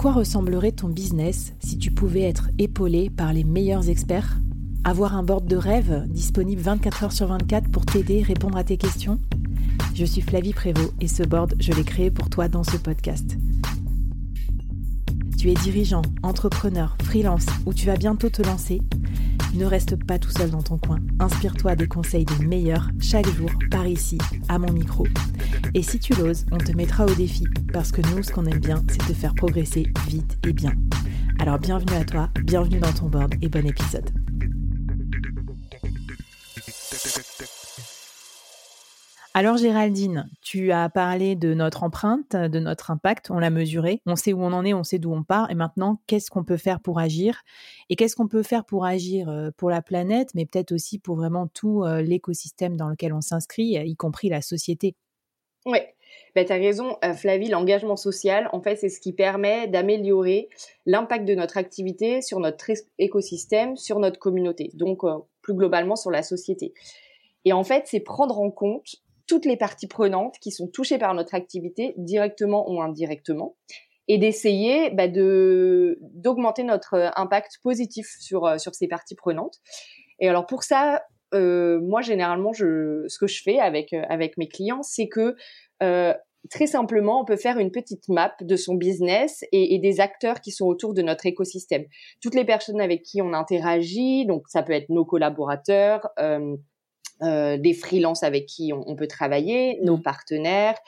Quoi ressemblerait ton business si tu pouvais être épaulé par les meilleurs experts? Avoir un board de rêve disponible 24 heures sur 24 pour t'aider, répondre à tes questions? Je suis Flavie Prévost et ce board, je l'ai créé pour toi dans ce podcast. Tu es dirigeant, entrepreneur, freelance ou tu vas bientôt te lancer? Ne reste pas tout seul dans ton coin. Inspire-toi des conseils des meilleurs chaque jour par ici, à mon micro. Et si tu l'oses, on te mettra au défi parce que nous, ce qu'on aime bien, c'est te faire progresser vite et bien. Alors bienvenue à toi, bienvenue dans ton board et bon épisode. Alors Géraldine, tu as parlé de notre empreinte, de notre impact, on l'a mesuré, on sait où on en est, on sait d'où on part, et maintenant, qu'est-ce qu'on peut faire pour agir? Et qu'est-ce qu'on peut faire pour agir euh, pour la planète, mais peut-être aussi pour vraiment tout euh, l'écosystème dans lequel on s'inscrit, y compris la société? Oui, ben, tu as raison, euh, Flavie, l'engagement social, en fait, c'est ce qui permet d'améliorer l'impact de notre activité sur notre écosystème, sur notre communauté, donc plus globalement sur la société. Et en fait, c'est prendre en compte toutes les parties prenantes qui sont touchées par notre activité, directement ou indirectement, et d'essayer bah, de d'augmenter notre euh, impact positif sur euh, sur ces parties prenantes. Et alors pour ça, euh, moi généralement, je, ce que je fais avec avec mes clients, c'est que très simplement, on peut faire une petite map de son business et, et, des acteurs qui sont autour de notre écosystème. Toutes les personnes avec qui on interagit, donc ça peut être nos collaborateurs, euh, euh, des freelances avec qui on, peut travailler, nos mmh. partenaires,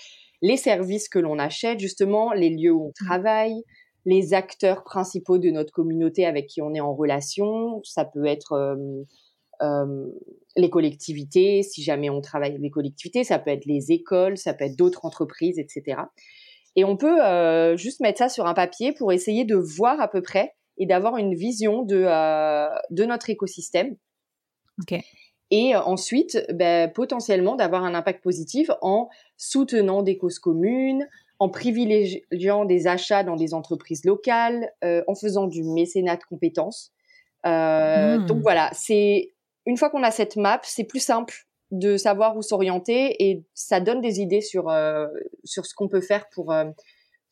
les services que l'on achète, justement, les lieux où on mmh. travaille, les acteurs principaux de notre communauté avec qui on est en relation. Ça peut être euh, euh, les collectivités, si jamais on travaille avec les collectivités, ça peut être les écoles, ça peut être d'autres entreprises, etc. Et on peut juste mettre ça sur un papier pour essayer de voir à peu près et d'avoir une vision de, de notre écosystème. Okay et euh, ensuite ben, potentiellement d'avoir un impact positif en soutenant des causes communes, en privilégiant des achats dans des entreprises locales, euh, en faisant du mécénat de compétences. Euh, mmh. Donc voilà, c'est une fois qu'on a cette map, c'est plus simple de savoir où s'orienter et ça donne des idées sur sur ce qu'on peut faire pour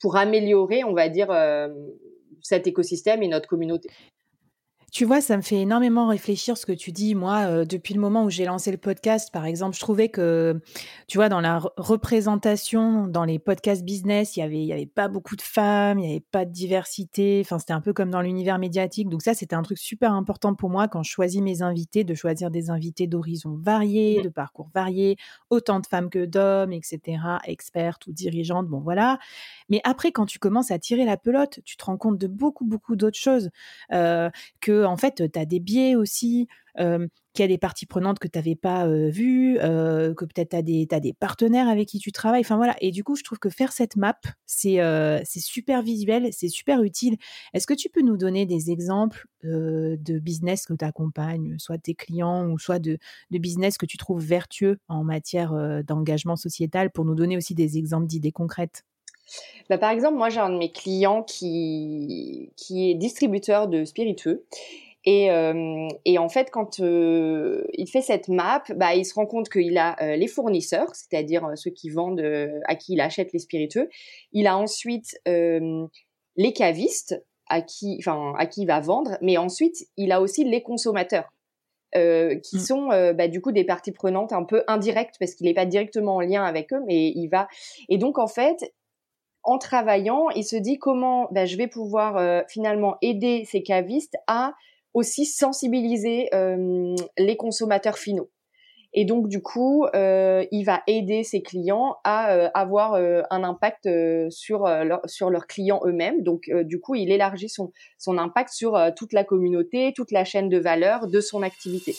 pour améliorer, on va dire, cet écosystème et notre communauté. Tu vois, ça me fait énormément réfléchir ce que tu dis. Moi, euh, depuis le moment où j'ai lancé le podcast, par exemple, je trouvais que, tu vois, dans la représentation, dans les podcasts business, il y avait, il y avait pas beaucoup de femmes, il y avait pas de diversité. Enfin, c'était un peu comme dans l'univers médiatique. Donc ça, c'était un truc super important pour moi quand je choisis mes invités, de choisir des invités d'horizons variés, de parcours variés, autant de femmes que d'hommes, etc., expertes ou dirigeantes. Bon, voilà. Mais après, quand tu commences à tirer la pelote, tu te rends compte de beaucoup, beaucoup d'autres choses. Euh, que, en fait, tu as des biais aussi, euh, qu'il y a des parties prenantes que tu n'avais pas vues, que peut-être tu as des, partenaires avec qui tu travailles. Enfin voilà. Et du coup, je trouve que faire cette map, c'est super visuel, c'est super utile. Est-ce que tu peux nous donner des exemples de business que tu accompagnes, soit tes clients ou soit de business que tu trouves vertueux en matière d'engagement sociétal pour nous donner aussi des exemples d'idées concrètes? Bah, par exemple, moi, j'ai un de mes clients qui, qui est distributeur de spiritueux. Et, euh, et en fait, quand euh, il fait cette map, bah, il se rend compte qu'il a euh, les fournisseurs, c'est-à-dire ceux qui vendent, à qui il achète les spiritueux. Il a ensuite les cavistes à qui, enfin, à qui il va vendre, mais ensuite, il a aussi les consommateurs. Qui mmh. sont bah, du coup des parties prenantes un peu indirectes parce qu'il n'est pas directement en lien avec eux, mais il va. Et donc en fait, en travaillant, il se dit comment ben, je vais pouvoir euh, finalement aider ces cavistes à aussi sensibiliser euh, les consommateurs finaux. Et donc du coup, euh, il va aider ses clients à avoir un impact sur leur, sur leurs clients eux-mêmes. Donc du coup, il élargit son son impact sur toute la communauté, toute la chaîne de valeur de son activité.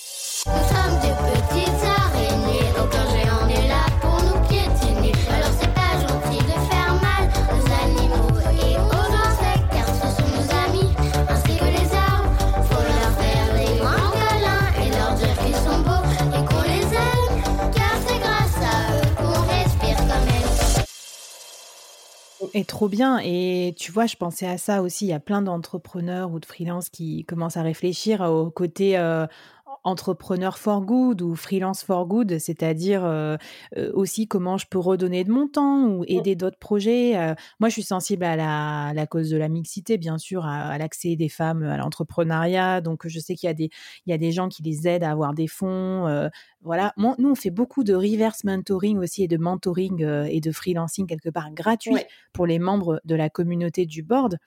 Et trop bien. Et tu vois, je pensais à ça aussi. Il y a plein d'entrepreneurs ou de freelances qui commencent à réfléchir au côté euh, entrepreneur for good ou freelance for good, c'est-à-dire euh, euh, aussi comment je peux redonner de mon temps ou aider d'autres projets. Euh. moi, je suis sensible à la, cause de la mixité, bien sûr, à, l'accès des femmes à l'entrepreneuriat. Donc, je sais qu'il y a des, il y a des gens qui les aident à avoir des fonds. voilà. nous, on fait beaucoup de reverse mentoring aussi et de mentoring et de freelancing quelque part gratuit pour les membres de la communauté du board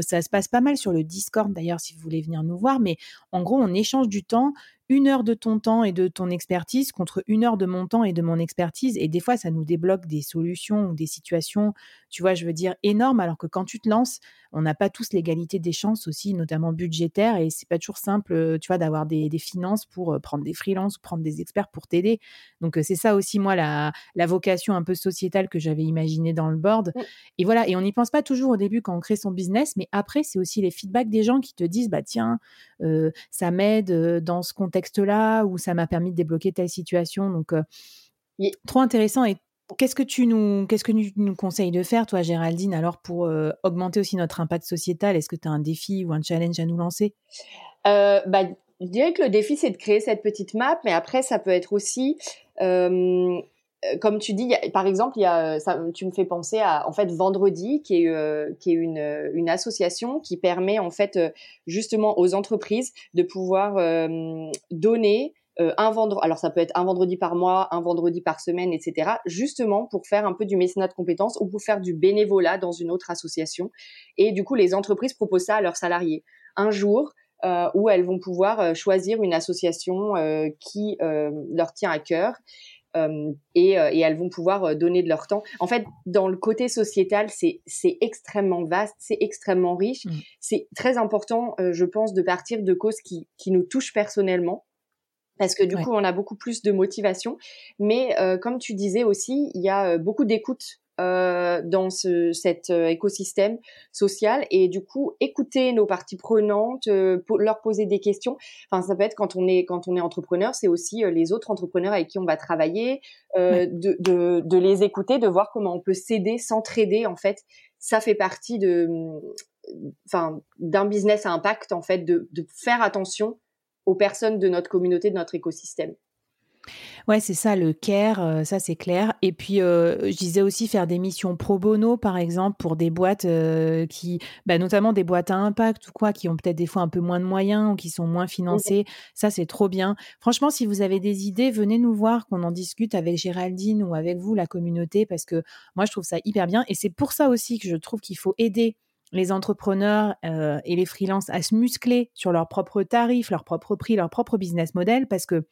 ça se passe pas mal sur le Discord d'ailleurs si vous voulez venir nous voir, mais en gros on échange du temps une heure de ton temps et de ton expertise contre une heure de mon temps et de mon expertise. Et des fois, ça nous débloque des solutions ou des situations, tu vois, je veux dire, énormes. Alors que quand tu te lances, on n'a pas tous l'égalité des chances aussi, notamment budgétaires. Et c'est pas toujours simple, euh, tu vois, d'avoir des, finances pour euh, prendre des freelances ou prendre des experts pour t'aider. Donc, euh, c'est ça aussi, moi, la, vocation un peu sociétale que j'avais imaginée dans le board. Et voilà. Et on n'y pense pas toujours au début quand on crée son business, mais après, c'est aussi les feedbacks des gens qui te disent, bah, tiens, ça m'aide dans ce contexte là où ça m'a permis de débloquer telle situation. Donc, euh, trop intéressant. Et qu'est-ce que tu nous, qu'est-ce que tu nous conseilles de faire, toi, Géraldine, alors pour euh, augmenter aussi notre impact sociétal? Est-ce que tu as un défi ou un challenge à nous lancer? Euh, bah, Je dirais que le défi, c'est de créer cette petite map, mais après, ça peut être aussi euh, comme tu dis, par exemple, y a, ça, tu me fais penser à en fait Vendredi, qui est euh, qui est une, une association qui permet en fait euh, justement aux entreprises de pouvoir donner un vendredi, alors ça peut être un vendredi par mois, un vendredi par semaine, etc. Justement pour faire un peu du mécénat de compétences ou pour faire du bénévolat dans une autre association. Et du coup, les entreprises proposent ça à leurs salariés. Un jour, euh, où elles vont pouvoir choisir une association euh, qui euh, leur tient à cœur euh, et, euh, et, elles vont pouvoir euh, donner de leur temps. En fait, dans le côté sociétal, c'est extrêmement vaste, c'est extrêmement riche. Mmh. C'est très important, je pense, de partir de causes qui qui nous touchent personnellement parce que du coup, on a beaucoup plus de motivation. Mais comme tu disais aussi, il y a beaucoup d'écoute euh, dans ce, cet euh, écosystème social et du coup écouter nos parties prenantes, euh, leur poser des questions. Enfin, ça peut être quand on est quand on est entrepreneur, c'est aussi les autres entrepreneurs avec qui on va travailler, de, de, de les écouter, de voir comment on peut s'aider, s'entraider en fait. Ça fait partie de enfin d'un business à impact en fait de, de faire attention aux personnes de notre communauté, de notre écosystème. Ouais, c'est ça, le care, euh, ça c'est clair. Et puis, euh, je disais aussi faire des missions pro bono, par exemple, pour des boîtes euh, qui, bah, notamment des boîtes à impact ou quoi, qui ont peut-être des fois un peu moins de moyens ou qui sont moins financées. Ça, c'est trop bien. Franchement, si vous avez des idées, venez nous voir, qu'on en discute avec Géraldine ou avec vous, la communauté, parce que moi, je trouve ça hyper bien. Et c'est pour ça aussi que je trouve qu'il faut aider les entrepreneurs et les freelances à se muscler sur leurs propres tarifs, leurs propres prix, leur propre business model, parce que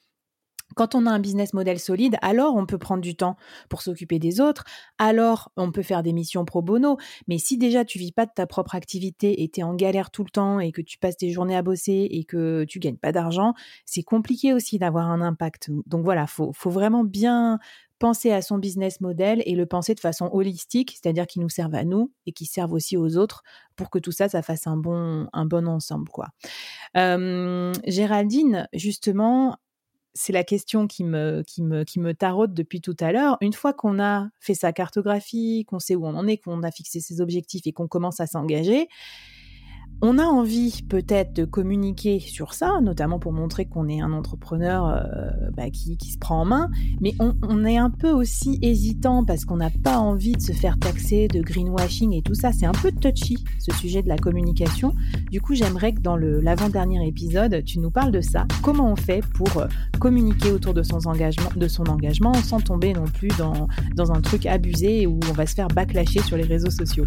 quand on a un business model solide, alors on peut prendre du temps pour s'occuper des autres, alors on peut faire des missions pro bono. Mais si déjà tu vis pas de ta propre activité et tu es en galère tout le temps et que tu passes tes journées à bosser et que tu gagnes pas d'argent, c'est compliqué aussi d'avoir un impact. Donc voilà, faut, faut vraiment bien penser à son business model et le penser de façon holistique, c'est-à-dire qu'il nous serve à nous et qui serve aussi aux autres pour que tout ça, ça fasse un bon, un bon ensemble, quoi. Euh, Géraldine, justement, c'est la question qui me, qui, depuis tout à l'heure. Une fois qu'on a fait sa cartographie, qu'on sait où on en est, qu'on a fixé ses objectifs et qu'on commence à s'engager, on a envie peut-être de communiquer sur ça, notamment pour montrer qu'on est un entrepreneur euh, bah, qui, qui, se prend en main, mais on, est un peu aussi hésitant parce qu'on n'a pas envie de se faire taxer de greenwashing et tout ça. C'est un peu touchy ce sujet de la communication. Du coup, j'aimerais que dans l'avant-dernier épisode, tu nous parles de ça. Comment on fait pour euh, communiquer autour de son engagement, de son engagement sans tomber non plus dans, dans un truc abusé où on va se faire backlasher sur les réseaux sociaux?